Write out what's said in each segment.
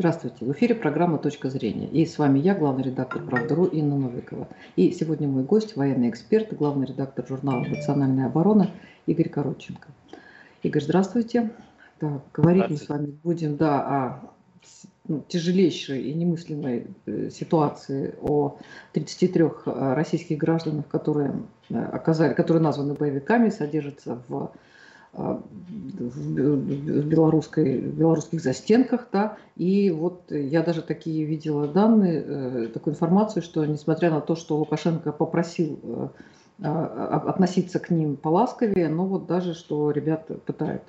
Здравствуйте. В эфире программа «Точка зрения». И с вами я, главный редактор «Правда.ру» Инна Новикова. И сегодня мой гость, военный эксперт, главный редактор журнала «Национальная оборона» Игорь Коротченко. Игорь, здравствуйте. Да, говорить мы с вами будем да, о ну, тяжелейшей и немыслимой э, ситуации о 33 э, российских гражданах, которые, э, оказали, которые названы боевиками, содержатся в в белорусской, в белорусских застенках, да, и вот я даже такие видела данные, э, такую информацию, что несмотря на то, что Лукашенко попросил э, а, относиться к ним поласковее, но вот даже что ребята пытают.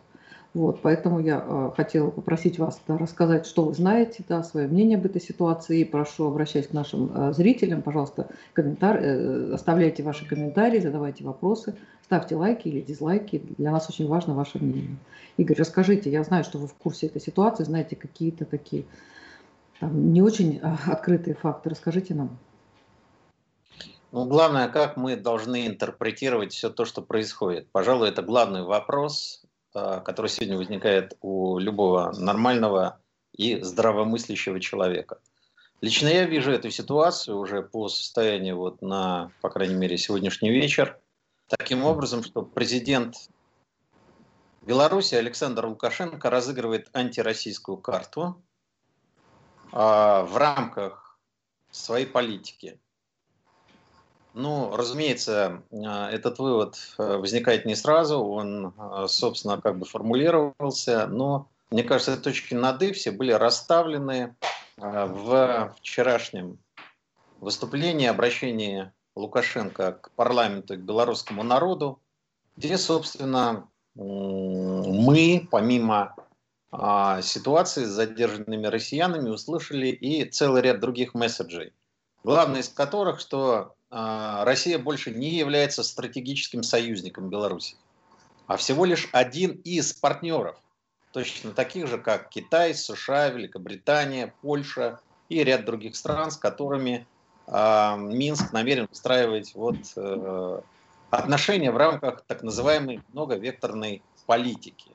Вот, поэтому я э, хотела попросить вас да, рассказать, что вы знаете, да, свое мнение об этой ситуации. И прошу, обращаясь к нашим э, зрителям, пожалуйста, комментар... э, оставляйте ваши комментарии, задавайте вопросы, ставьте лайки или дизлайки. Для нас очень важно ваше мнение. Игорь, расскажите, я знаю, что вы в курсе этой ситуации, знаете какие-то такие там, не очень э, открытые факты. Расскажите нам. Ну, главное, как мы должны интерпретировать все то, что происходит. Пожалуй, это главный вопрос, который сегодня возникает у любого нормального и здравомыслящего человека. Лично я вижу эту ситуацию уже по состоянию вот на, по крайней мере, сегодняшний вечер, таким образом, что президент Беларуси Александр Лукашенко разыгрывает антироссийскую карту а, в рамках своей политики. Ну, разумеется, а, этот вывод э, возникает не сразу, он, а, собственно, как бы формулировался, но, мне кажется, точки над «и» все были расставлены а, в вчерашнем выступлении, обращении Лукашенко к парламенту и к белорусскому народу, где, собственно, мы, помимо ситуации с задержанными россиянами, услышали и целый ряд других месседжей. Главное из которых, что Россия больше не является стратегическим союзником Беларуси, а всего лишь один из партнеров, точно таких же, как Китай, США, Великобритания, Польша и ряд других стран, с которыми э, Минск намерен устраивать вот, э, отношения в рамках так называемой многовекторной политики.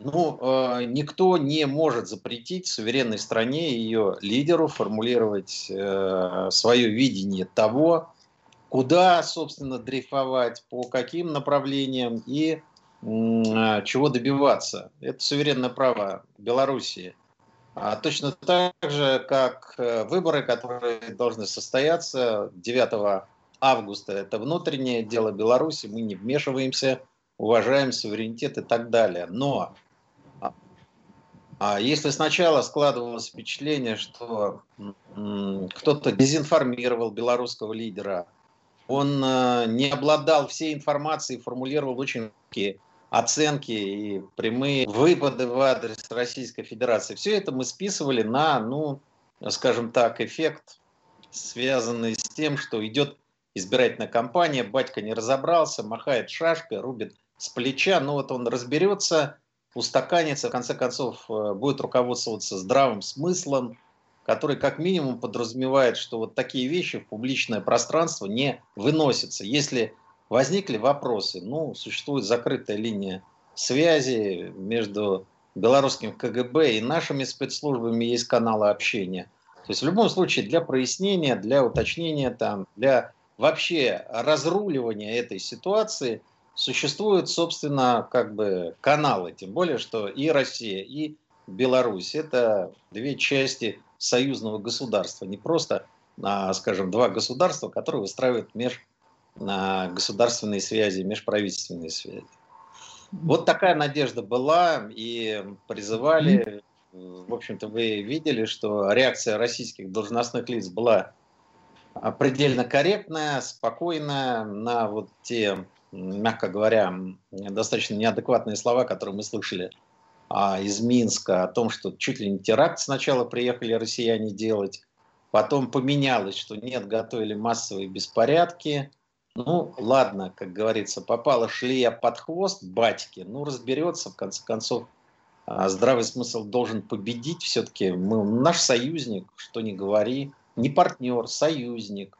Ну, э, никто не может запретить суверенной стране и ее лидеру формулировать э, свое видение того, куда, собственно, дрейфовать, по каким направлениям и э, чего добиваться. Это суверенное право Белоруссии. А точно так же, как э, выборы, которые должны состояться 9 августа, это внутреннее дело Беларуси, мы не вмешиваемся, уважаем суверенитет и так далее. Но если сначала складывалось впечатление, что кто-то дезинформировал белорусского лидера, он э, не обладал всей информацией, формулировал очень оценки и прямые выпады в адрес Российской Федерации. Все это мы списывали на, ну, скажем так, эффект, связанный с тем, что идет избирательная кампания, батька не разобрался, махает шашкой, рубит с плеча, ну вот он разберется, устаканится, в конце концов, э, будет руководствоваться здравым смыслом, который как минимум подразумевает, что вот такие вещи в публичное пространство не выносятся. Если возникли вопросы, ну, существует закрытая линия связи между белорусским КГБ и нашими спецслужбами, есть каналы общения. То есть в любом случае для прояснения, для уточнения, там, для вообще разруливания этой ситуации – существуют, собственно, как бы каналы, тем более, что и Россия, и Беларусь – это две части союзного государства, не просто, а, скажем, два государства, которые выстраивают межгосударственные связи, межправительственные связи. Вот такая надежда была, и призывали, в общем-то, вы видели, что реакция российских должностных лиц была предельно корректная, спокойная на вот те мягко говоря, достаточно неадекватные слова, которые мы слышали а, из Минска о том, что чуть ли не теракт сначала приехали россияне делать, потом поменялось, что нет, готовили массовые беспорядки. Ну, ладно, как говорится, попала шлея под хвост батьки, ну, разберется, в конце концов, а, здравый смысл должен победить. Все-таки мы наш союзник, что не говори, не партнер, союзник.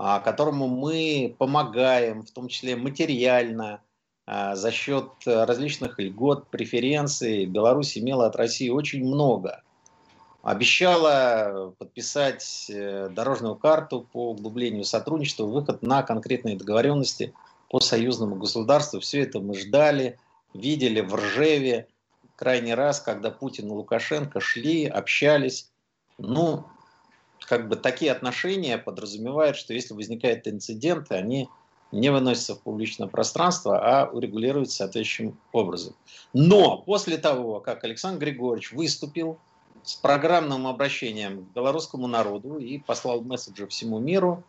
А, которому мы помогаем, в том числе материально, а, за счет различных льгот, преференций. Беларусь имела от России очень много. обещала подписать э, дорожную карту по углублению сотрудничества, выход на конкретные договоренности по союзному государству. Все это мы ждали, видели в Ржеве крайний раз, когда Путин и Лукашенко шли, общались. Ну, как бы такие отношения подразумевают, что если возникают инциденты, они не выносятся в публичное пространство, а урегулируются соответствующим образом. Но после того, как Александр Григорьевич выступил с программным обращением к белорусскому народу и послал месседжи всему миру,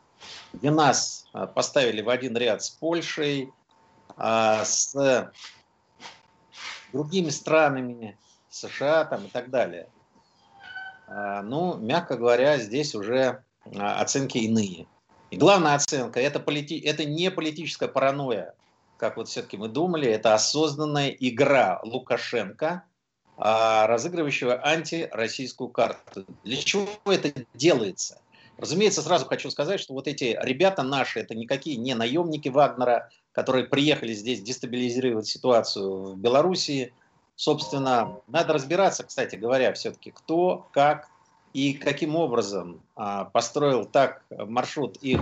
где нас а, поставили в один ряд с Польшей, а, с другими странами, США там, и так далее. А, ну, мягко говоря, здесь уже оценки иные. И главная оценка это, полити... это не политическая паранойя, как вот все-таки мы думали, это осознанная игра Лукашенко, а, разыгрывающего антироссийскую карту. Для чего это делается? Разумеется, сразу хочу сказать, что вот эти ребята наши, это никакие не наемники Вагнера, которые приехали здесь дестабилизировать ситуацию в Белоруссии. Собственно, надо разбираться, кстати говоря, все-таки кто, как и каким образом а, построил так маршрут их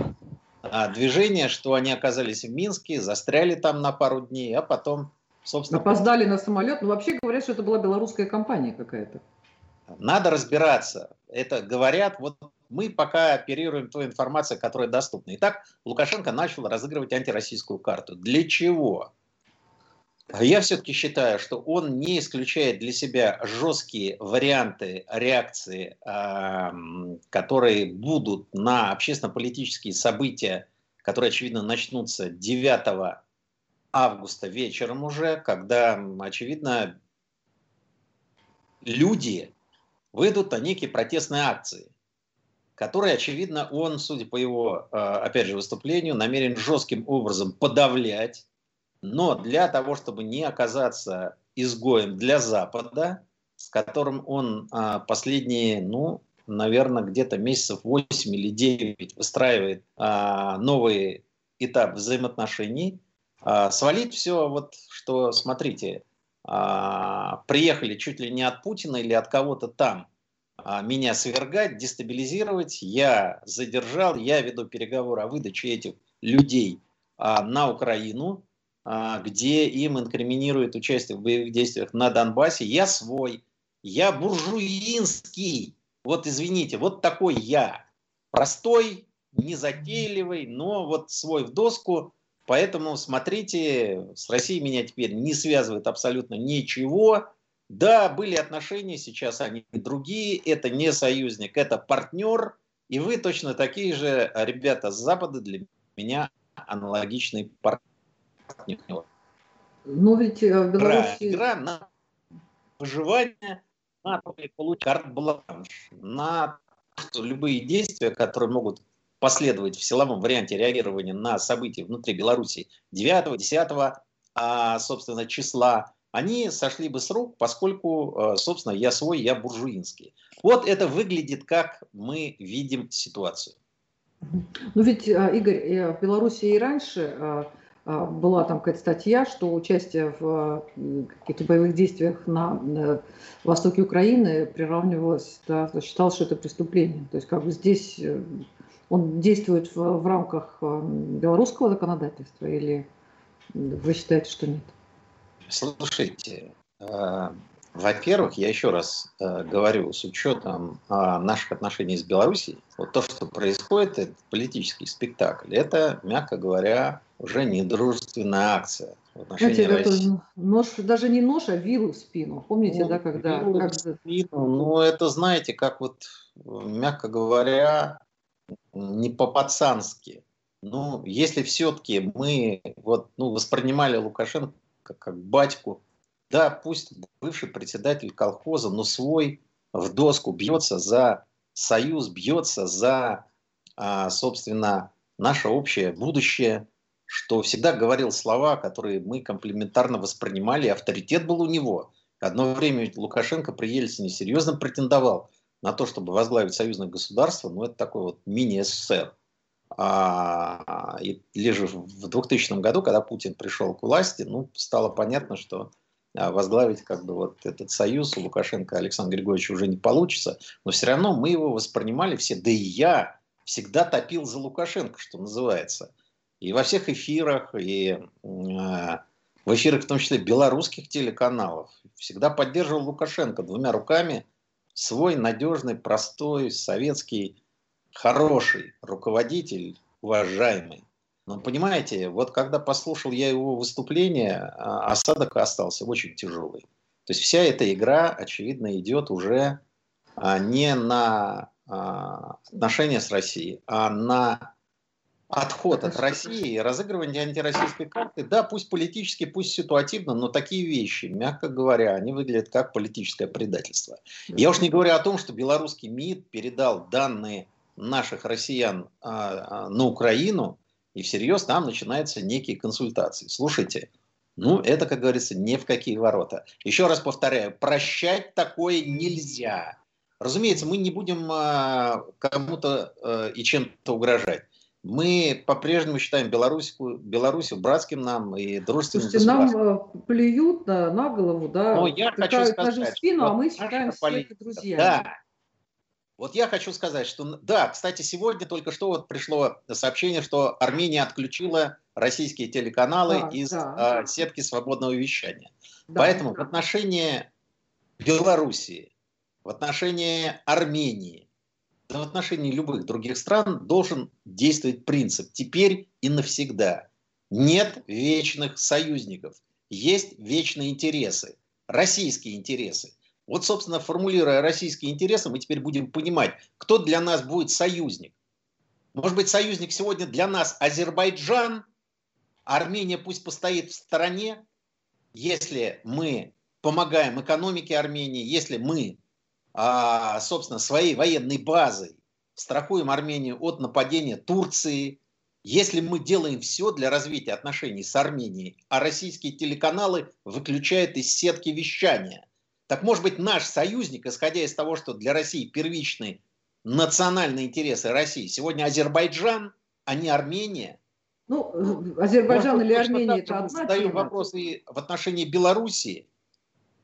а, движения, что они оказались в Минске, застряли там на пару дней, а потом, собственно... Опоздали на самолет. Ну, вообще говорят, что это была белорусская компания какая-то. Надо разбираться. Это говорят, вот мы пока оперируем той информацией, которая доступна. Итак, Лукашенко начал разыгрывать антироссийскую карту. Для чего? Я все-таки считаю, что он не исключает для себя жесткие варианты реакции, которые будут на общественно-политические события, которые, очевидно, начнутся 9 августа вечером уже, когда, очевидно, люди выйдут на некие протестные акции, которые, очевидно, он, судя по его, а, опять же, выступлению, намерен жестким образом подавлять, но для того, чтобы не оказаться изгоем для Запада, с которым он а, последние, ну, наверное, где-то месяцев 8 или 9 выстраивает а, новый этап взаимоотношений, а, свалить все, вот что, смотрите, приехали чуть ли не от Путина или от кого-то там меня свергать, дестабилизировать, я задержал, я веду переговоры о выдаче этих людей на Украину, где им инкриминируют участие в боевых действиях на Донбассе. Я свой, я буржуинский. Вот извините, вот такой я. Простой, незатейливый, но вот свой в доску. Поэтому смотрите, с Россией меня теперь не связывает абсолютно ничего. Да, были отношения, сейчас они другие. Это не союзник, это партнер. И вы точно такие же ребята с Запада для меня аналогичный партнер партнера. Но ведь э, в Беларуси... Игра на выживание, на получить карт-бланш, на любые действия, которые могут последовать в силовом варианте реагирования на события внутри Беларуси 9-10 а, собственно, числа, они сошли бы с рук, поскольку, э, собственно, я свой, я буржуинский. Вот это выглядит, как мы видим ситуацию. Ну ведь, э, Игорь, в Беларуси и раньше была там какая-то статья, что участие в каких-то боевых действиях на, востоке Украины приравнивалось, да, считалось, что это преступление. То есть как бы здесь э, он действует в, в рамках э, белорусского законодательства или вы считаете, что нет? Слушайте, э, во-первых, я еще раз э, говорю, с учетом э, наших отношений с Беларусью, вот то, что происходит, это политический спектакль, это, мягко говоря, уже не дружественная акция. Знаете, это нож, даже не нож, а вилы в спину. Помните, ну, да, когда... Как... В спину, ну, это, знаете, как вот, мягко говоря, не по-пацански. Ну, если все-таки мы вот, ну, воспринимали Лукашенко как батьку, да, пусть бывший председатель колхоза, но свой в доску бьется за союз, бьется за, а, собственно, наше общее будущее, что всегда говорил слова, которые мы комплементарно воспринимали, авторитет был у него. Одно время Лукашенко при Ельцине серьезно претендовал на то, чтобы возглавить союзное государство, ну это такой вот мини-СССР. А, и лишь в 2000 году, когда Путин пришел к власти, ну, стало понятно, что возглавить как бы вот этот союз у Лукашенко Александра Григорьевича уже не получится, но все равно мы его воспринимали все, да и я всегда топил за Лукашенко, что называется. И во всех эфирах, и э, в эфирах в том числе белорусских телеканалов, всегда поддерживал Лукашенко двумя руками свой надежный, простой, советский, хороший руководитель, уважаемый. Но понимаете, вот когда послушал я его выступление, а, осадок остался очень тяжелый. То есть вся эта игра, очевидно, идет уже а, не на а, отношения с Россией, а на отход от России, разыгрывание антироссийской карты, да, пусть политически, пусть ситуативно, но такие вещи, мягко говоря, они выглядят как политическое предательство. Я уж не говорю о том, что белорусский МИД передал данные наших россиян на Украину, и всерьез там начинаются некие консультации. Слушайте, ну это, как говорится, ни в какие ворота. Еще раз повторяю, прощать такое нельзя. Разумеется, мы не будем э, кому-то э, и чем-то угрожать. Мы по-прежнему считаем Белоруссию, Белоруссию братским нам и дружественным Слушайте, нам э, плюют на, на голову, да, Но я хочу сказать, спину, а мы считаем всех друзьями. Да, вот я хочу сказать, что да, кстати, сегодня только что вот пришло сообщение, что Армения отключила российские телеканалы да, из да. А, сетки свободного вещания. Да, Поэтому да. в отношении Белоруссии, в отношении Армении, да в отношении любых других стран должен действовать принцип теперь и навсегда. Нет вечных союзников, есть вечные интересы, российские интересы. Вот, собственно, формулируя российские интересы, мы теперь будем понимать, кто для нас будет союзник. Может быть, союзник сегодня для нас Азербайджан, Армения пусть постоит в стороне, если мы помогаем экономике Армении, если мы, а, собственно, своей военной базой страхуем Армению от нападения Турции, если мы делаем все для развития отношений с Арменией, а российские телеканалы выключают из сетки вещания, так может быть наш союзник, исходя из того, что для России первичны национальные интересы России, сегодня Азербайджан, а не Армения? Ну, Азербайджан может, или Армения это одна Задаю вопрос и в отношении Белоруссии.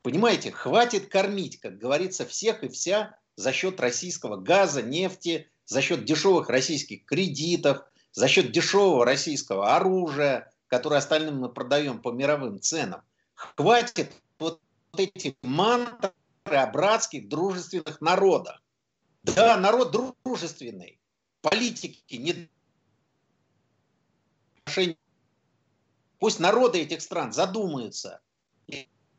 Понимаете, хватит кормить, как говорится, всех и вся за счет российского газа, нефти, за счет дешевых российских кредитов, за счет дешевого российского оружия, которое остальным мы продаем по мировым ценам. Хватит эти мантры о братских, дружественных народах. Да, народ дружественный, политики не Пусть народы этих стран задумаются.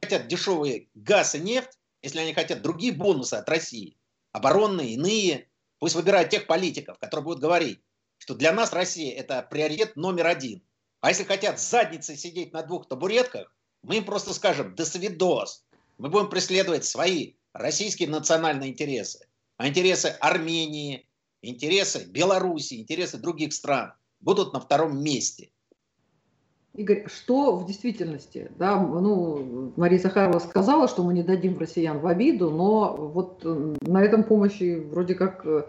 Хотят дешевый газ и нефть, если они хотят другие бонусы от России, оборонные, иные, пусть выбирают тех политиков, которые будут говорить, что для нас Россия это приоритет номер один. А если хотят задницей сидеть на двух табуретках, мы им просто скажем «до свидос». Мы будем преследовать свои российские национальные интересы. А интересы Армении, интересы Беларуси, интересы других стран будут на втором месте. Игорь, что в действительности? Да, ну, Мария Захарова сказала, что мы не дадим россиян в обиду, но вот на этом помощи вроде как э,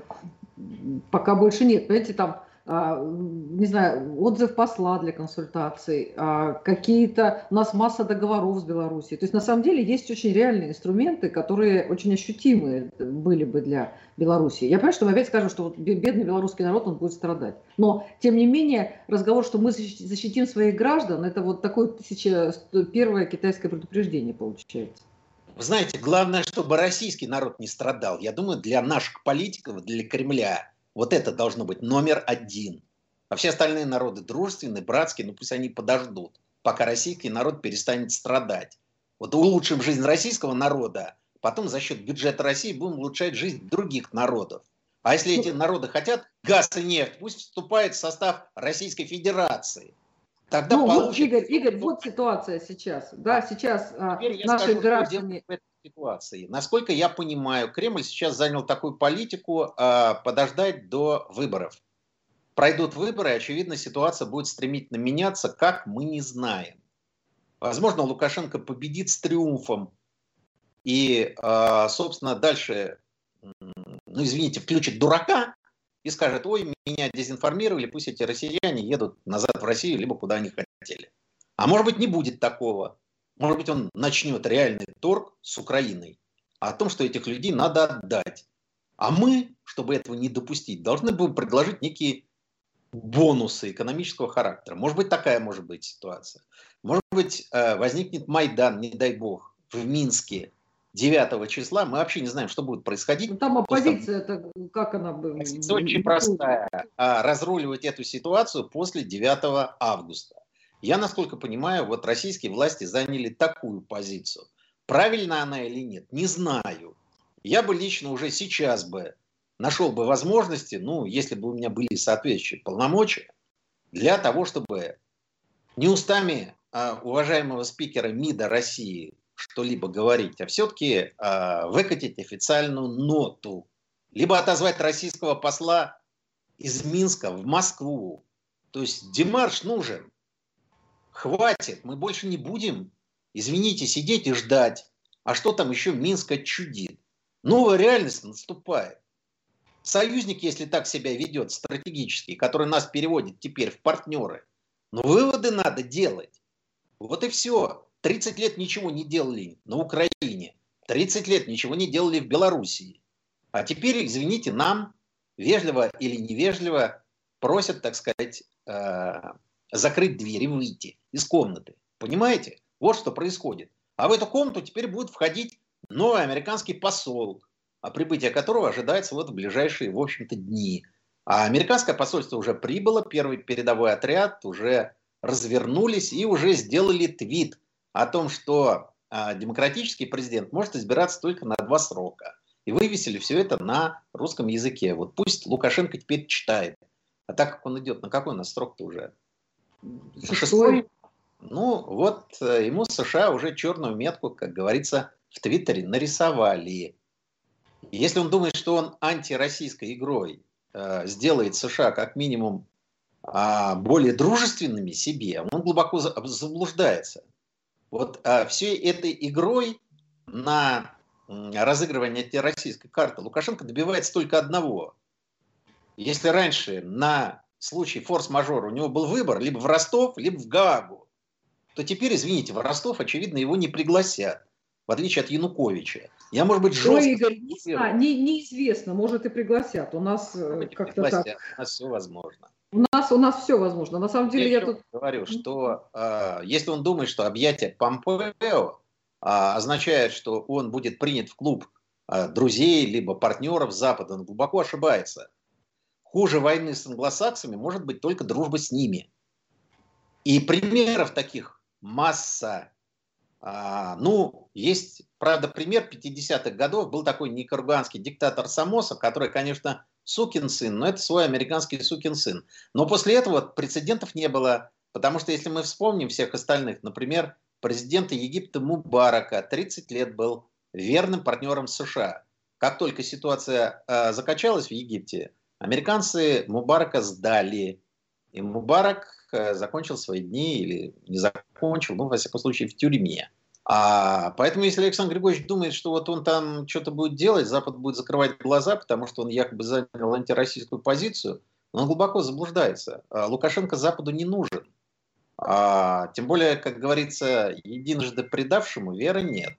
пока больше нет. Понимаете, там не знаю, отзыв посла для консультаций, а, какие-то, у нас масса договоров с Белоруссией. То есть на самом деле есть очень реальные инструменты, которые очень ощутимые были бы для Беларуси. Я понимаю, что мы опять скажем, что вот бедный белорусский народ, он будет страдать. Но, тем не менее, разговор, что мы защитим своих граждан, это вот такое тысяча, первое китайское предупреждение получается. Вы знаете, главное, чтобы российский народ не страдал. Я думаю, для наших политиков, для Кремля вот это должно быть номер один. А все остальные народы дружественные, братские, ну пусть они подождут, пока российский народ перестанет страдать. Вот улучшим жизнь российского народа, потом за счет бюджета России будем улучшать жизнь других народов. А если эти ну, народы хотят газ и нефть, пусть вступает в состав Российской Федерации. Тогда ну, получится... вот, Игорь, Игорь, вот ситуация сейчас. Да, сейчас а, наши скажу, граждане ситуации. Насколько я понимаю, Кремль сейчас занял такую политику э, подождать до выборов. Пройдут выборы, очевидно, ситуация будет стремительно меняться, как мы не знаем. Возможно, Лукашенко победит с триумфом и, э, собственно, дальше, ну, извините, включит дурака и скажет, ой, меня дезинформировали, пусть эти россияне едут назад в Россию, либо куда они хотели. А может быть, не будет такого. Может быть, он начнет реальный торг с Украиной о том, что этих людей надо отдать. А мы, чтобы этого не допустить, должны будем предложить некие бонусы экономического характера. Может быть, такая может быть ситуация. Может быть, э, возникнет Майдан, не дай бог, в Минске 9 числа. Мы вообще не знаем, что будет происходить. Ну, там оппозиция, это как она бы... Позиция очень простая. А разруливать эту ситуацию после 9 августа. Я, насколько понимаю, вот российские власти заняли такую позицию. Правильно она или нет, не знаю. Я бы лично уже сейчас бы нашел бы возможности, ну, если бы у меня были соответствующие полномочия, для того, чтобы не устами а, уважаемого спикера МИДа России что-либо говорить, а все-таки а, выкатить официальную ноту, либо отозвать российского посла из Минска в Москву. То есть демарш нужен. Хватит, мы больше не будем, извините, сидеть и ждать. А что там еще Минска чудит? Новая реальность наступает. Союзник, если так себя ведет, стратегический, который нас переводит теперь в партнеры, но выводы надо делать. Вот и все. 30 лет ничего не делали на Украине, 30 лет ничего не делали в Белоруссии. А теперь, извините, нам вежливо или невежливо просят, так сказать, э, закрыть дверь и выйти из комнаты. Понимаете? Вот что происходит. А в эту комнату теперь будет входить новый американский посол, прибытие которого ожидается вот в ближайшие, в общем-то, дни. А американское посольство уже прибыло, первый передовой отряд уже развернулись и уже сделали твит о том, что а, демократический президент может избираться только на два срока. И вывесили все это на русском языке. Вот пусть Лукашенко теперь читает. А так как он идет, на какой у нас срок-то уже? Шестой? Ну, вот э, ему США уже черную метку, как говорится, в Твиттере нарисовали. Если он думает, что он антироссийской игрой э, сделает США как минимум э, более дружественными себе, он глубоко заблуждается. Вот э, всей этой игрой на разыгрывание антироссийской карты Лукашенко добивается только одного. Если раньше на случай форс-мажора у него был выбор либо в Ростов, либо в Гаагу, то теперь, извините, в Ростов, очевидно, его не пригласят, в отличие от Януковича. Я, может быть, жестко... Ой, Игорь, не, знаю, не, неизвестно, может и пригласят. У нас э, как-то так. У нас все возможно. У нас, у нас все возможно. На самом деле я, я тут... говорю, что э, если он думает, что объятие Помпео э, означает, что он будет принят в клуб э, друзей либо партнеров Запада, он глубоко ошибается. Хуже войны с англосаксами может быть только дружба с ними. И примеров таких масса. А, ну, есть, правда, пример 50-х годов. Был такой никарагуанский диктатор Самоса, который, конечно, сукин сын, но это свой американский сукин сын. Но после этого прецедентов не было, потому что если мы вспомним всех остальных, например, президента Египта Мубарака 30 лет был верным партнером США. Как только ситуация э, закачалась в Египте, американцы Мубарака сдали. И Мубарак э, закончил свои дни или не закончил, ну, во всяком случае, в тюрьме. А, поэтому, если Александр Григорьевич думает, что вот он там что-то будет делать, Запад будет закрывать глаза, потому что он якобы занял антироссийскую позицию, он глубоко заблуждается. А, Лукашенко Западу не нужен. А, тем более, как говорится, единожды предавшему веры нет.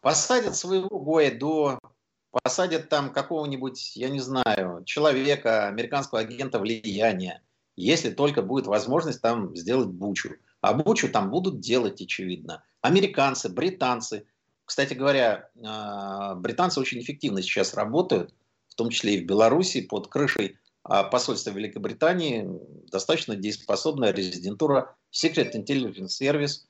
Посадят своего Гуайдо, посадят там какого-нибудь, я не знаю, человека, американского агента влияния, если только будет возможность там сделать бучу. А бучу там будут делать, очевидно. Американцы, британцы. Кстати говоря, а, британцы очень эффективно сейчас работают, в том числе и в Беларуси, под крышей а, посольства Великобритании достаточно дееспособная резидентура Secret Intelligence Service,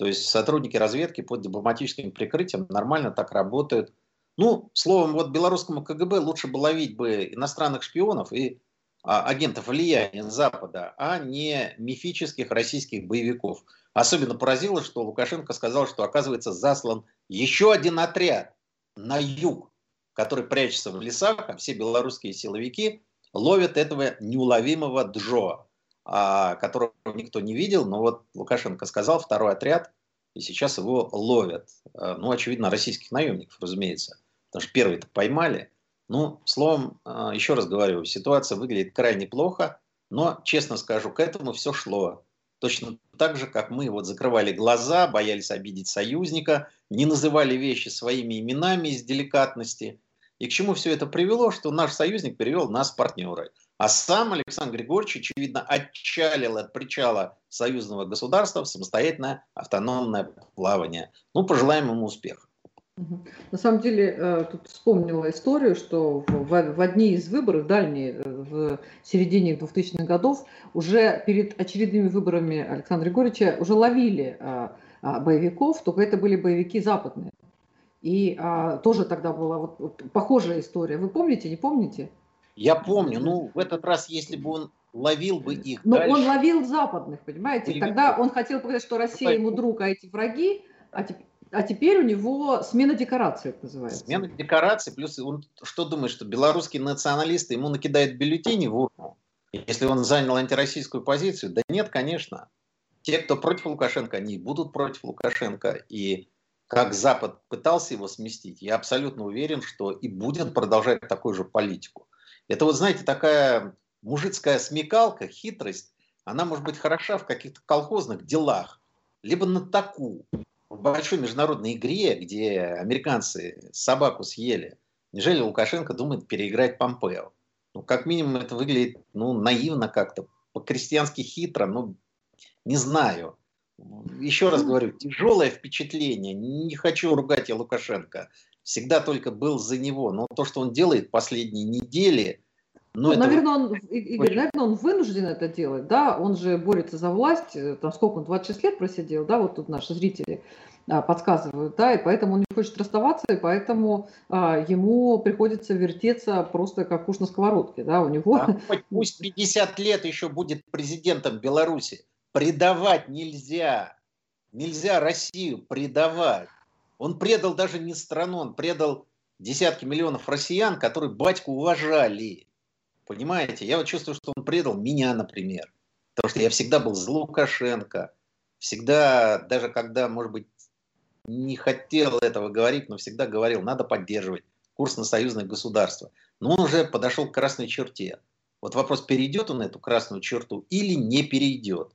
то есть сотрудники разведки под дипломатическим прикрытием нормально так работают. Ну, словом, вот белорусскому КГБ лучше бы ловить бы иностранных шпионов и а, агентов влияния Запада, а не мифических российских боевиков. Особенно поразило, что Лукашенко сказал, что оказывается заслан еще один отряд на юг, который прячется в лесах, а все белорусские силовики ловят этого неуловимого Джо, а, которого никто не видел, но вот Лукашенко сказал, второй отряд, и сейчас его ловят. А, ну, очевидно, российских наемников, разумеется, потому что первый-то поймали – ну, словом, а, еще раз говорю, ситуация выглядит крайне плохо, но, честно скажу, к этому все шло. Точно так же, как мы вот закрывали глаза, боялись обидеть союзника, не называли вещи своими именами из деликатности. И к чему все это привело, что наш союзник перевел нас в партнеры. А сам Александр Григорьевич, очевидно, отчалил от причала союзного государства в самостоятельное автономное плавание. Ну, пожелаем ему успеха. На самом деле, э, тут вспомнила историю, что в, в одни из выборов, дальние, э, в середине 2000-х годов, уже перед очередными выборами Александра Григорьевича уже ловили а, а, боевиков, только это были боевики западные. И а, тоже тогда была вот похожая история. Вы помните, не помните? Я помню. Ну, в этот раз, если бы он ловил бы их. Но дальше... он ловил западных, понимаете? Тогда он хотел показать, что Россия ему друг, а эти враги. А теперь а теперь у него смена декорации, это называется. Смена декорации, плюс он что думает, что белорусские националисты ему накидают бюллетени в урну, если он занял антироссийскую позицию? Да нет, конечно. Те, кто против Лукашенко, они будут против Лукашенко. И как Запад пытался его сместить, я абсолютно уверен, что и будет продолжать такую же политику. Это вот, знаете, такая мужицкая смекалка, хитрость, она может быть хороша в каких-то колхозных делах, либо на таку, в большой международной игре, где американцы собаку съели, неужели Лукашенко думает переиграть Помпео? Ну, как минимум, это выглядит ну, наивно как-то, по-крестьянски хитро, ну, не знаю. Еще раз говорю, тяжелое впечатление. Не хочу ругать я Лукашенко. Всегда только был за него. Но то, что он делает последние недели, ну, ну, это... наверное, он, Игорь, наверное, он вынужден это делать, да, он же борется за власть, э, там сколько он, 26 лет просидел, да, вот тут наши зрители а, подсказывают, да, и поэтому он не хочет расставаться, и поэтому а, ему приходится вертеться просто как уж на сковородке, да, у него... А хоть пусть 50 лет еще будет президентом Беларуси, предавать нельзя, нельзя Россию предавать. Он предал даже не страну, он предал десятки миллионов россиян, которые батьку уважали. Понимаете? Я вот чувствую, что он предал меня, например. Потому что я всегда был за Лукашенко. Всегда, даже когда, может быть, не хотел этого говорить, но всегда говорил, надо поддерживать курс на союзное государство. Но он уже подошел к красной черте. Вот вопрос, перейдет он эту красную черту или не перейдет.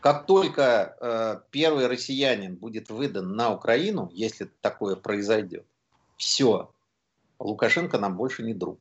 Как только э, первый россиянин будет выдан на Украину, если такое произойдет, все, Лукашенко нам больше не друг.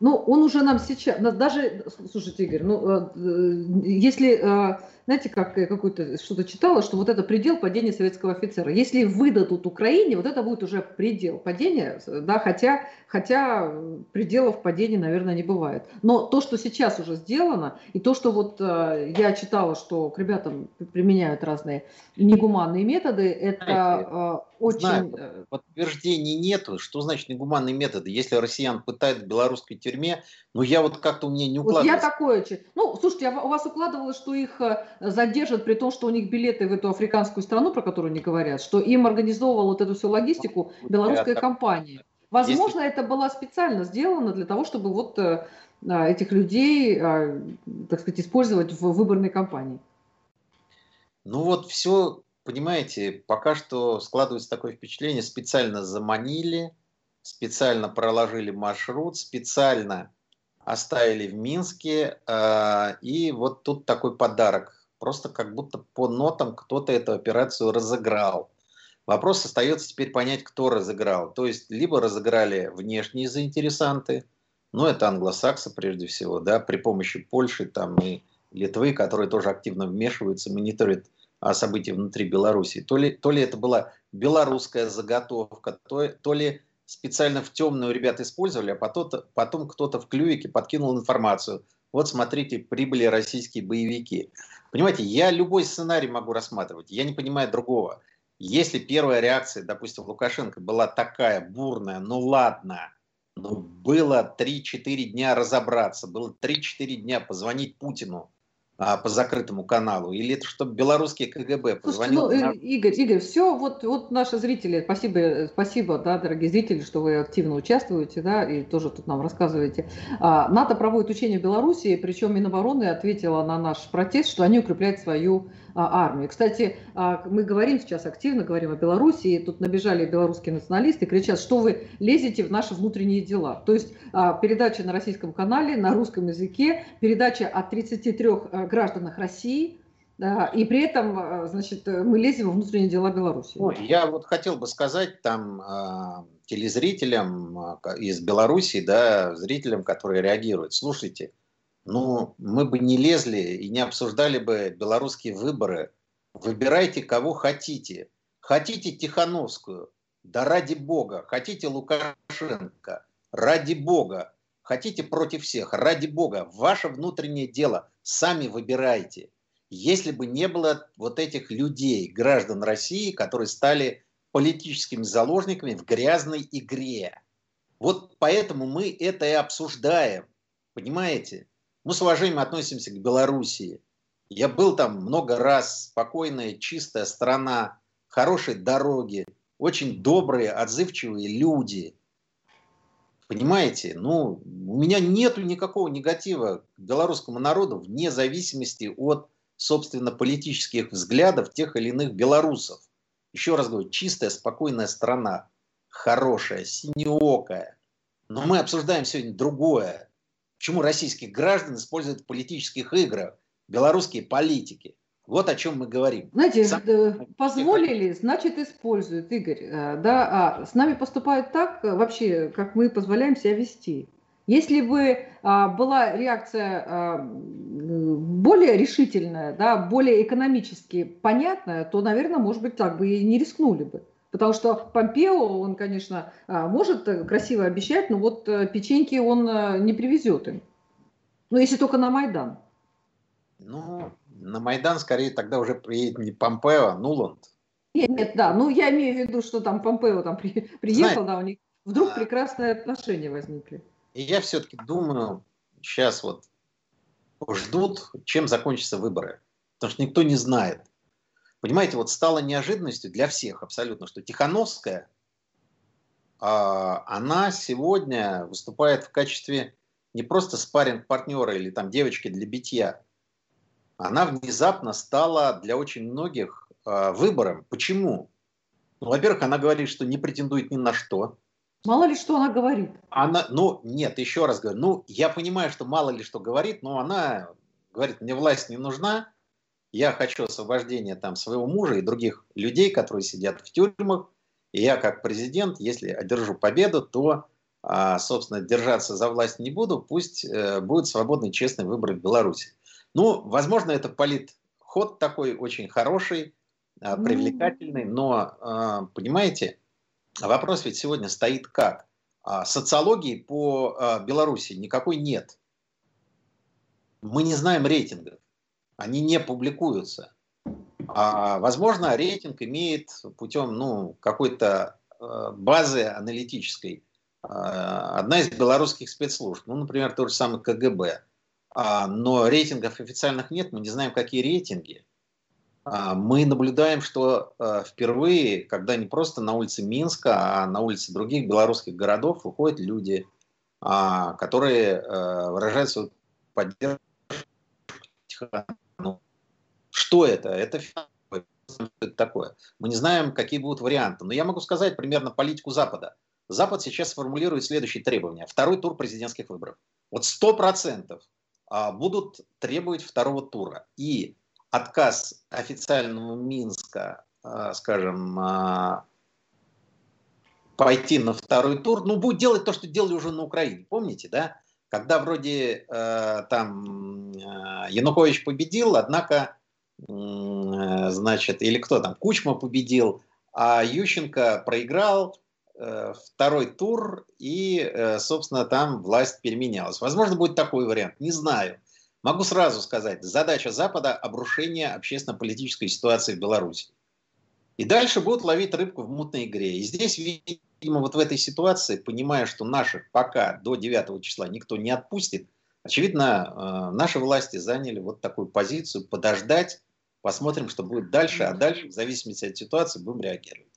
Ну, он уже нам сейчас, даже, слушайте, Игорь, ну, э, э, если, э, знаете, как какую-то что-то читала, что вот это предел падения советского офицера. Если выдадут Украине, вот это будет уже предел падения, да, хотя, хотя пределов падения, наверное, не бывает. Но то, что сейчас уже сделано, и то, что вот я читала, что к ребятам применяют разные негуманные методы, это очень... Знаю, э, подтверждений нету. Что значит негуманные методы? Если россиян пытают в белорусской тюрьме, ну я вот как-то у меня не укладывается. Вот я такое... Ну, слушайте, у вас укладывалось, что их э, задержат, при том, что у них билеты в эту африканскую страну, про которую они говорят, что им организовывала вот эту всю логистику белорусская я компания. Возможно, Если... это было специально сделано для того, чтобы вот э, а, этих людей, а, так сказать, использовать в выборной кампании. Ну вот все понимаете, пока что складывается такое впечатление, специально заманили, специально проложили маршрут, специально оставили в Минске, э, и вот тут такой подарок. Просто как будто по нотам кто-то эту операцию разыграл. Вопрос остается теперь понять, кто разыграл. То есть, либо разыграли внешние заинтересанты, ну, это англосаксы прежде всего, да, при помощи Польши там и Литвы, которые тоже активно вмешиваются, мониторят а, событий внутри Беларуси. То ли, то ли это была белорусская заготовка, то, то ли специально в темную ребят использовали, а потом, потом кто-то в клювике подкинул информацию. Вот смотрите, прибыли российские боевики. Понимаете, я любой сценарий могу рассматривать, я не понимаю другого. Если первая реакция, допустим, Лукашенко была такая бурная, ну ладно, ну было 3-4 дня разобраться, было 3-4 дня позвонить Путину, а, по закрытому каналу? Или это чтобы белорусский КГБ позвонил? Слушайте, ну, Игорь, Игорь, все, вот, вот наши зрители, спасибо, спасибо, да, дорогие зрители, что вы активно участвуете, да, и тоже тут нам рассказываете. А, НАТО проводит учения в Беларуси, причем Минобороны ответила на наш протест, что они укрепляют свою армию. Кстати, а, мы говорим сейчас активно, говорим о Белоруссии, тут набежали белорусские националисты, кричат, что вы лезете в наши внутренние дела. То есть а, передача на российском канале, на русском языке, передача от 33 гражданах России, Да, и при этом, значит, мы лезем во внутренние дела Беларуси. Ну, я вот хотел бы сказать там телезрителям из Беларуси, да, зрителям, которые реагируют, слушайте, ну, мы бы не лезли и не обсуждали бы белорусские выборы. Выбирайте, кого хотите. Хотите Тихановскую? Да ради бога. Хотите Лукашенко? Ради бога. Хотите против всех? Ради бога. Ваше внутреннее дело. Сами выбирайте если бы не было вот этих людей, граждан России, которые стали политическими заложниками в грязной игре. Вот поэтому мы это и обсуждаем. Понимаете? Мы с уважением относимся к Белоруссии. Я был там много раз, спокойная, чистая страна, хорошие дороги, очень добрые, отзывчивые люди. Понимаете? Ну, у меня нет никакого негатива к белорусскому народу вне зависимости от собственно, политических взглядов тех или иных белорусов. Еще раз говорю, чистая, спокойная страна, хорошая, синеокая. Но мы обсуждаем сегодня другое. Почему российских граждан используют в политических играх белорусские политики? Вот о чем мы говорим. Знаете, Сам... Э, позволили, значит используют, Игорь. Э, да, а с нами поступают так э, вообще, как мы позволяем себя вести. Если бы а, была реакция а, более решительная, да, более экономически понятная, то, наверное, может быть, так бы и не рискнули бы. Потому что Помпео, он, конечно, а, может красиво обещать, но вот э, печеньки он э, не привезет им. Ну, если только на Майдан. Ну, на Майдан скорее тогда уже приедет не Помпео, а Нуланд. Нет, нет, да, ну я имею в виду, что там Помпео там при, приехал, Знаете, да, у них вдруг прекрасные отношения возникли. И я все-таки думаю, сейчас вот ждут, чем закончатся выборы. Потому что никто не знает. Понимаете, вот стало неожиданностью для всех абсолютно, что Тихановская, а, она сегодня выступает в качестве не просто спаринг партнера или там девочки для битья. Она внезапно стала для очень многих а, выбором. Почему? Ну, во-первых, она говорит, что не претендует ни на что. Мало ли что она говорит. Она, ну, нет, еще раз говорю, ну, я понимаю, что мало ли что говорит, но она говорит, мне власть не нужна, я хочу освобождения там своего мужа и других людей, которые сидят в тюрьмах, и я как президент, если одержу победу, то, а, собственно, держаться за власть не буду, пусть э, будет свободный честный выбор в Беларуси. Ну, возможно, это политход такой очень хороший, а, привлекательный, но, а, понимаете, вопрос ведь сегодня стоит как? Социологии по Беларуси никакой нет. Мы не знаем рейтингов. Они не публикуются. А, возможно, рейтинг имеет путем ну, какой-то а, базы аналитической одна из белорусских спецслужб, ну, например, тот же самый КГБ. Но рейтингов официальных нет, мы не знаем, какие рейтинги. А, мы наблюдаем, что э, впервые, когда не просто на улице Минска, а на улице других белорусских городов выходят люди, а, которые э, выражают свою поддержку. Что это? Это такое. Мы не знаем, какие будут варианты. Но я могу сказать примерно политику Запада. Запад сейчас сформулирует следующие требования. Второй тур президентских выборов. Вот сто процентов а, будут требовать второго тура. И отказ официального Минска, а, скажем, а, пойти на второй тур, ну, будет делать то, что делали уже на Украине. Помните, да? Когда вроде э, там э, Янукович победил, однако, значит, или кто там, Кучма победил, а Ющенко проиграл э, второй тур, и, э, собственно, там власть переменялась. Возможно, будет такой вариант, не знаю. Могу сразу сказать, задача Запада – обрушение общественно-политической ситуации в Беларуси. И дальше будут ловить рыбку в мутной игре. И здесь, видимо, вот в этой ситуации, понимая, что наших пока до 9 числа никто не отпустит, очевидно, э, наши власти заняли вот такую позицию, подождать, посмотрим, что будет дальше, а дальше, в зависимости от ситуации, будем реагировать.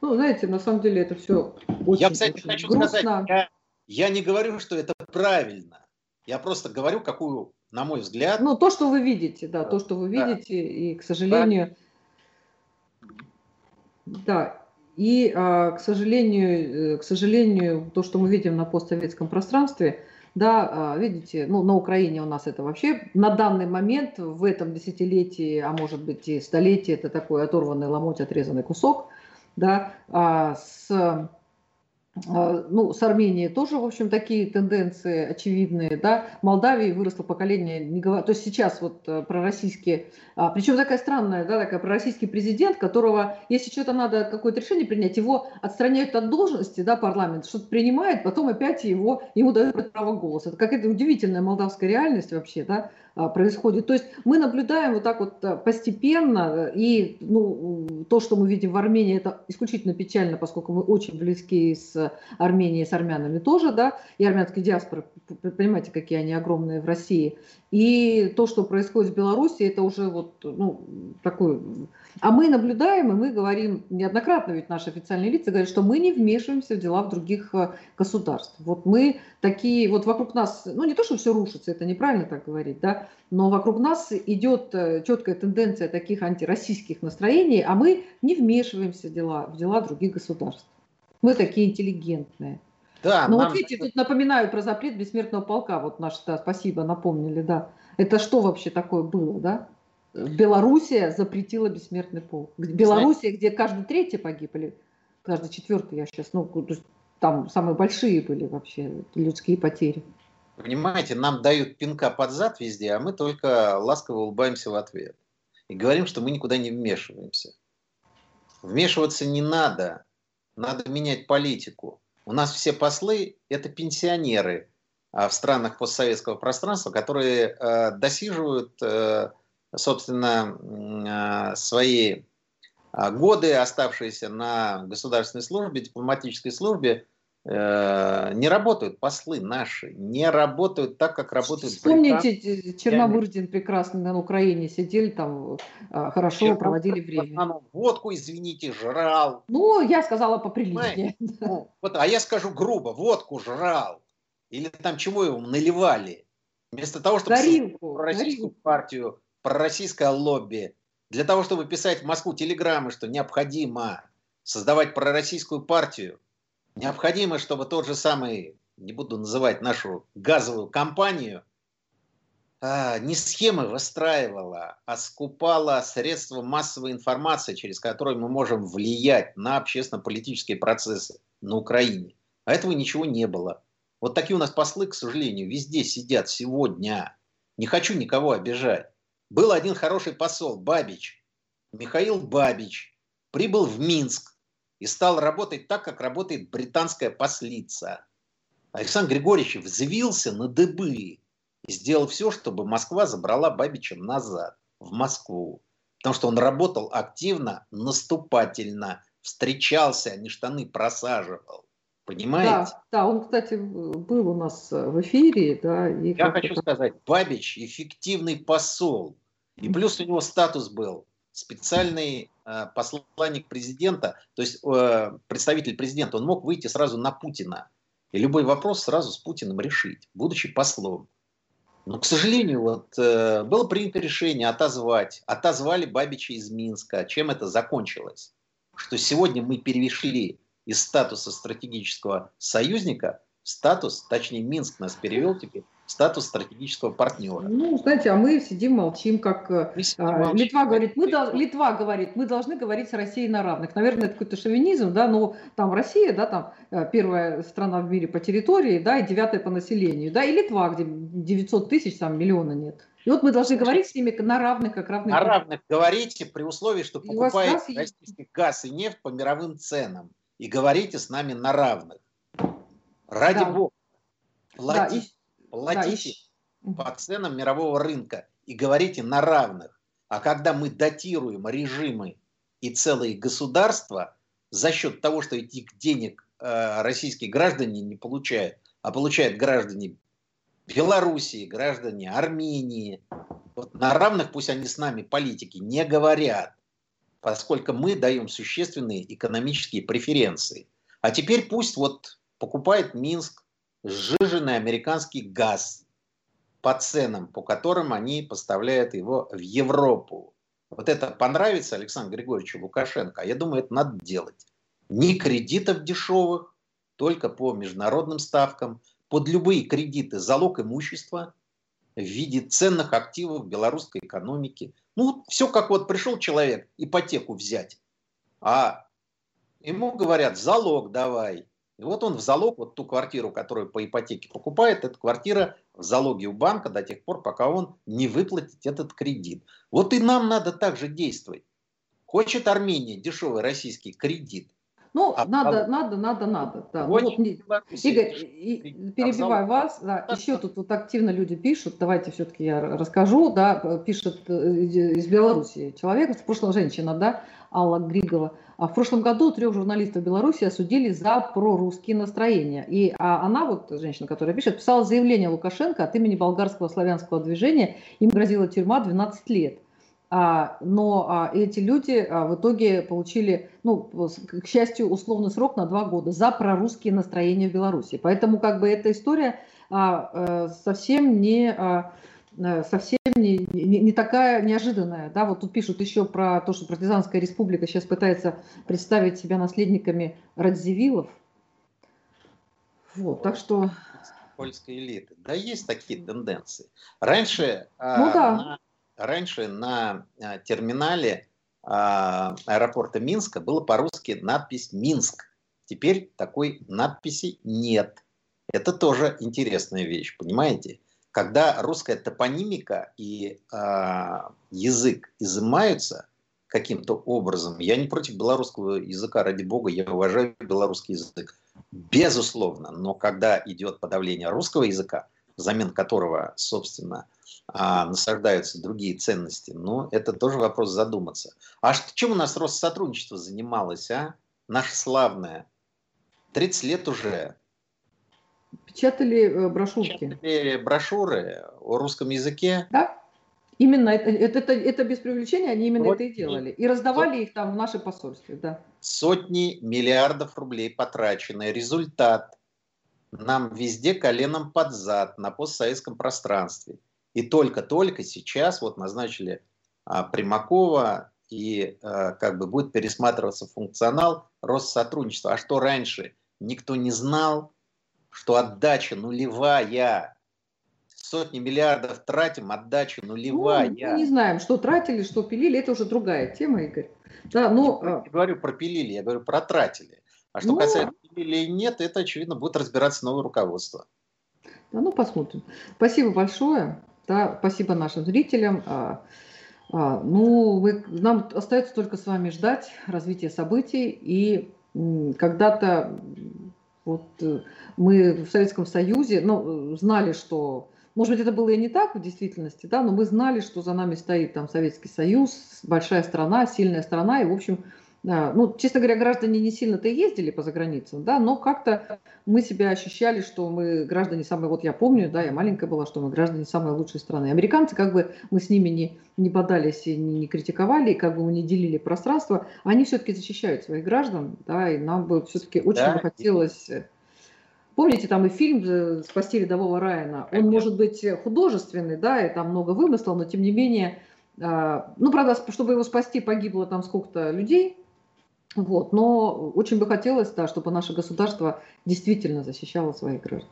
Ну, знаете, на самом деле это все очень Я, кстати, очень хочу грустно. сказать, я, я не говорю, что это правильно. Я просто говорю, какую на мой взгляд. Ну, то, что вы видите, да, то, что вы видите, да. и, к сожалению, да, и, а, к сожалению, э, к сожалению, то, что мы видим на постсоветском пространстве, Да, а, видите, ну, на Украине у нас это вообще на данный момент, в этом десятилетии, а может быть и столетии, это такой оторванный ломоть, отрезанный кусок, да, а с ну, с Арменией тоже, в общем, такие тенденции очевидные, да, в Молдавии выросло поколение, не говор... то есть сейчас вот э, пророссийские, а, причем такая странная, да, такая пророссийский президент, которого, если что-то надо, какое-то решение принять, его отстраняют от должности, да, парламент, что-то принимает, потом опять его, ему дают право голоса. Это какая-то удивительная молдавская реальность вообще, да, а, происходит. То есть мы наблюдаем вот так вот э, постепенно, и ну, то, что мы видим в Армении, это исключительно печально, поскольку мы очень близки с Арменией, с армянами тоже, да, и армянские диаспоры, понимаете, какие они огромные в России. И то, что происходит в Беларуси, это уже вот, ну, такой... А мы наблюдаем, и мы говорим, неоднократно ведь наши официальные лица говорят, что мы не вмешиваемся в дела в других э, государств. Вот мы такие, вот вокруг нас, ну не то, что все рушится, это неправильно так говорить, да, но вокруг нас идет э, четкая тенденция таких антироссийских настроений, а мы не вмешиваемся в дела, в дела других государств. Мы такие интеллигентные. Да, ну нам... вот видите, тут напоминаю про запрет бессмертного полка. Вот наш, да, спасибо, напомнили, да. Это что вообще такое было, да? Белоруссия запретила бессмертный полк. Белоруссия, где каждый третий погиб, или каждый четвертый, я сейчас, ну, там самые большие были вообще людские потери. Понимаете, нам дают пинка под зад везде, а мы только ласково улыбаемся в ответ. И говорим, что мы никуда не вмешиваемся. Вмешиваться не надо. Надо менять политику. У нас все послы – это пенсионеры а, в странах постсоветского пространства, которые э, досиживают, э, собственно, э, свои годы, оставшиеся на государственной службе, дипломатической службе, не работают послы наши, не работают так, как работают Вспомните, Черномырдин прекрасно на Украине сидели там, э, хорошо Черномырдин проводили время. Водку, извините, жрал. Ну, я сказала поприличнее. Ну, вот, а я скажу грубо, водку жрал. Или там чего его наливали. Вместо того, чтобы горилку, пророссийскую горилку. партию, пророссийское лобби, для того, чтобы писать в Москву телеграммы, что необходимо создавать пророссийскую партию, Необходимо, чтобы тот же самый, не буду называть нашу газовую компанию, а, не схемы выстраивала, а скупала средства массовой информации, через которые мы можем влиять на общественно-политические процессы на Украине. А этого ничего не было. Вот такие у нас послы, к сожалению, везде сидят сегодня. Не хочу никого обижать. Был один хороший посол, Бабич, Михаил Бабич, прибыл в Минск, и стал работать так, как работает британская послица. Александр Григорьевич взвился на дыбы и сделал все, чтобы Москва забрала Бабича назад, в Москву. Потому что он работал активно, наступательно, встречался, а не штаны просаживал. Понимаете? Да, да, он, кстати, был у нас в эфире. Да, и Я хочу сказать, Бабич эффективный посол. И плюс у него статус был специальный посланник президента, то есть э, представитель президента, он мог выйти сразу на Путина и любой вопрос сразу с Путиным решить, будучи послом. Но, к сожалению, вот, э, было принято решение отозвать. Отозвали Бабича из Минска. Чем это закончилось? Что сегодня мы перешли из статуса стратегического союзника в статус, точнее Минск нас перевел теперь, статус стратегического партнера. Ну, знаете, а мы сидим, молчим, как э, а, Литва говорит, мы дол- Литва говорит, мы должны говорить с Россией на равных. Наверное, это какой-то шовинизм, да, но там Россия, да, там э, первая страна в мире по территории, да, и девятая по населению, да, и Литва, где 900 тысяч, там миллиона нет. И вот мы должны говорить с ними на равных, как равных. На равных говорите при условии, что покупаете российский газ и нефть по мировым ценам. И говорите с нами на равных. Ради да. бога. Платите. Да, платите да, по ценам мирового рынка и говорите на равных. А когда мы датируем режимы и целые государства за счет того, что этих денег э, российские граждане не получают, а получают граждане Белоруссии, граждане Армении, вот на равных пусть они с нами политики не говорят, поскольку мы даем существенные экономические преференции. А теперь пусть вот покупает Минск сжиженный американский газ по ценам, по которым они поставляют его в Европу. Вот это понравится Александру Григорьевичу Лукашенко, а я думаю, это надо делать. Ни кредитов дешевых, только по международным ставкам, под любые кредиты залог имущества в виде ценных активов белорусской экономики. Ну, все как вот пришел человек ипотеку взять, а ему говорят, залог давай. И вот он в залог, вот ту квартиру, которую по ипотеке покупает, эта квартира в залоге у банка до тех пор, пока он не выплатит этот кредит. Вот и нам надо также действовать. Хочет Армения дешевый российский кредит, ну, а, надо, а, надо, надо, надо. Да. Ну, вот, Игорь, и, перебиваю вас. Да, еще тут вот активно люди пишут. Давайте все-таки я расскажу. Да, пишет э, из Беларуси человек, в прошлом женщина, да, Алла Григова. А в прошлом году трех журналистов Беларуси осудили за прорусские настроения. И а она, вот женщина, которая пишет, писала заявление Лукашенко от имени болгарского славянского движения. Им грозила тюрьма 12 лет. А, но а, эти люди в итоге получили, ну, к счастью, условный срок на два года за прорусские настроения в Беларуси. Поэтому как бы эта история э, совсем не совсем не, не, не такая неожиданная. Да? Вот тут пишут еще про то, что партизанская республика сейчас пытается представить себя наследниками Радзивиллов. Вот, так что... Польской элиты. Да, есть такие тенденции. Раньше ну, да. на раньше на а, терминале а, аэропорта Минска было по-русски надпись «Минск». Теперь такой надписи нет. Это тоже интересная вещь, понимаете? Когда русская топонимика и э, язык изымаются каким-то образом, я не против белорусского языка, ради бога, я уважаю белорусский язык, безусловно, но когда идет подавление русского языка, взамен которого, собственно, а, насаждаются другие ценности, но это тоже вопрос задуматься. А что, чем у нас Россотрудничество занималось, а? Наше славное. 30 лет уже. Печатали э, брошюрки. Печатали брошюры о русском языке. Да. Именно это, это, это, это без привлечения, они именно Сотни, это и делали. И раздавали сот... их там в наши посольстве, да. Сотни миллиардов рублей потрачены. Результат. Нам везде коленом под зад на постсоветском пространстве. И только-только сейчас вот назначили а, Примакова, и а, как бы будет пересматриваться функционал Россотрудничества. А что раньше? Никто не знал, что отдача нулевая. Сотни миллиардов тратим, отдача нулевая. Ну, мы не знаем, что тратили, что пилили, это уже другая тема, Игорь. Да, но... Я не говорю про пилили, я говорю про тратили. А что ну, касается пилили или нет, это, очевидно, будет разбираться новое руководство. Да, ну посмотрим. Спасибо большое. Да, спасибо нашим зрителям. А, а, ну, мы, нам остается только с вами ждать развития событий. И когда-то вот э, мы в Советском Союзе ну, знали, что, может быть, это было и не так в действительности, да, но мы знали, что за нами стоит там Советский Союз, большая страна, сильная страна, и, в общем, ну, честно говоря, граждане не сильно-то ездили по заграницам, да, но как-то мы себя ощущали, что мы граждане самые, вот я помню, да, я маленькая была, что мы граждане самой лучшей страны. Американцы, как бы мы с ними не, не бодались и не, не критиковали, и как бы мы не делили пространство, они все-таки защищают своих граждан, да, и нам бы все-таки очень да. бы хотелось... Э, помните, там и фильм э, «Спасти рядового Райана», он может быть художественный, да, и там много вымысла, но тем не менее, а, ну, правда, чтобы его спасти, погибло там сколько-то людей, вот. Но очень бы хотелось, да, чтобы наше государство действительно защищало своих граждан.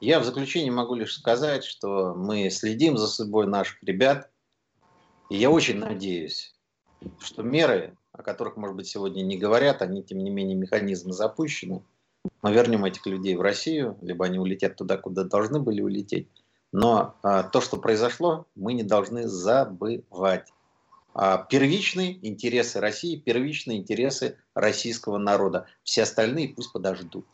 Я в заключение могу лишь сказать, что мы следим за судьбой наших ребят. И я очень надеюсь, что меры, о которых, может быть, сегодня не говорят, они, тем не менее, механизмы запущены. Мы вернем этих людей в Россию, либо они улетят туда, куда должны были улететь. Но а, то, что произошло, мы не должны забывать. А, первичные интересы России, первичные интересы российского народа. Все остальные пусть подождут.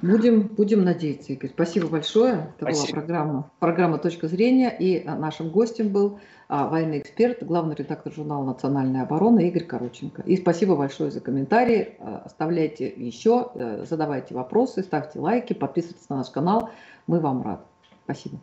Будем, будем надеяться, Игорь. Спасибо большое. Это Спасибо. была программа, программа «Точка зрения». И нашим гостем был а, военный эксперт, главный редактор журнала «Национальная оборона» Игорь Короченко. И спасибо большое за комментарии. А, оставляйте еще, э, задавайте вопросы, ставьте лайки, подписывайтесь на наш канал. Мы вам рады. Спасибо.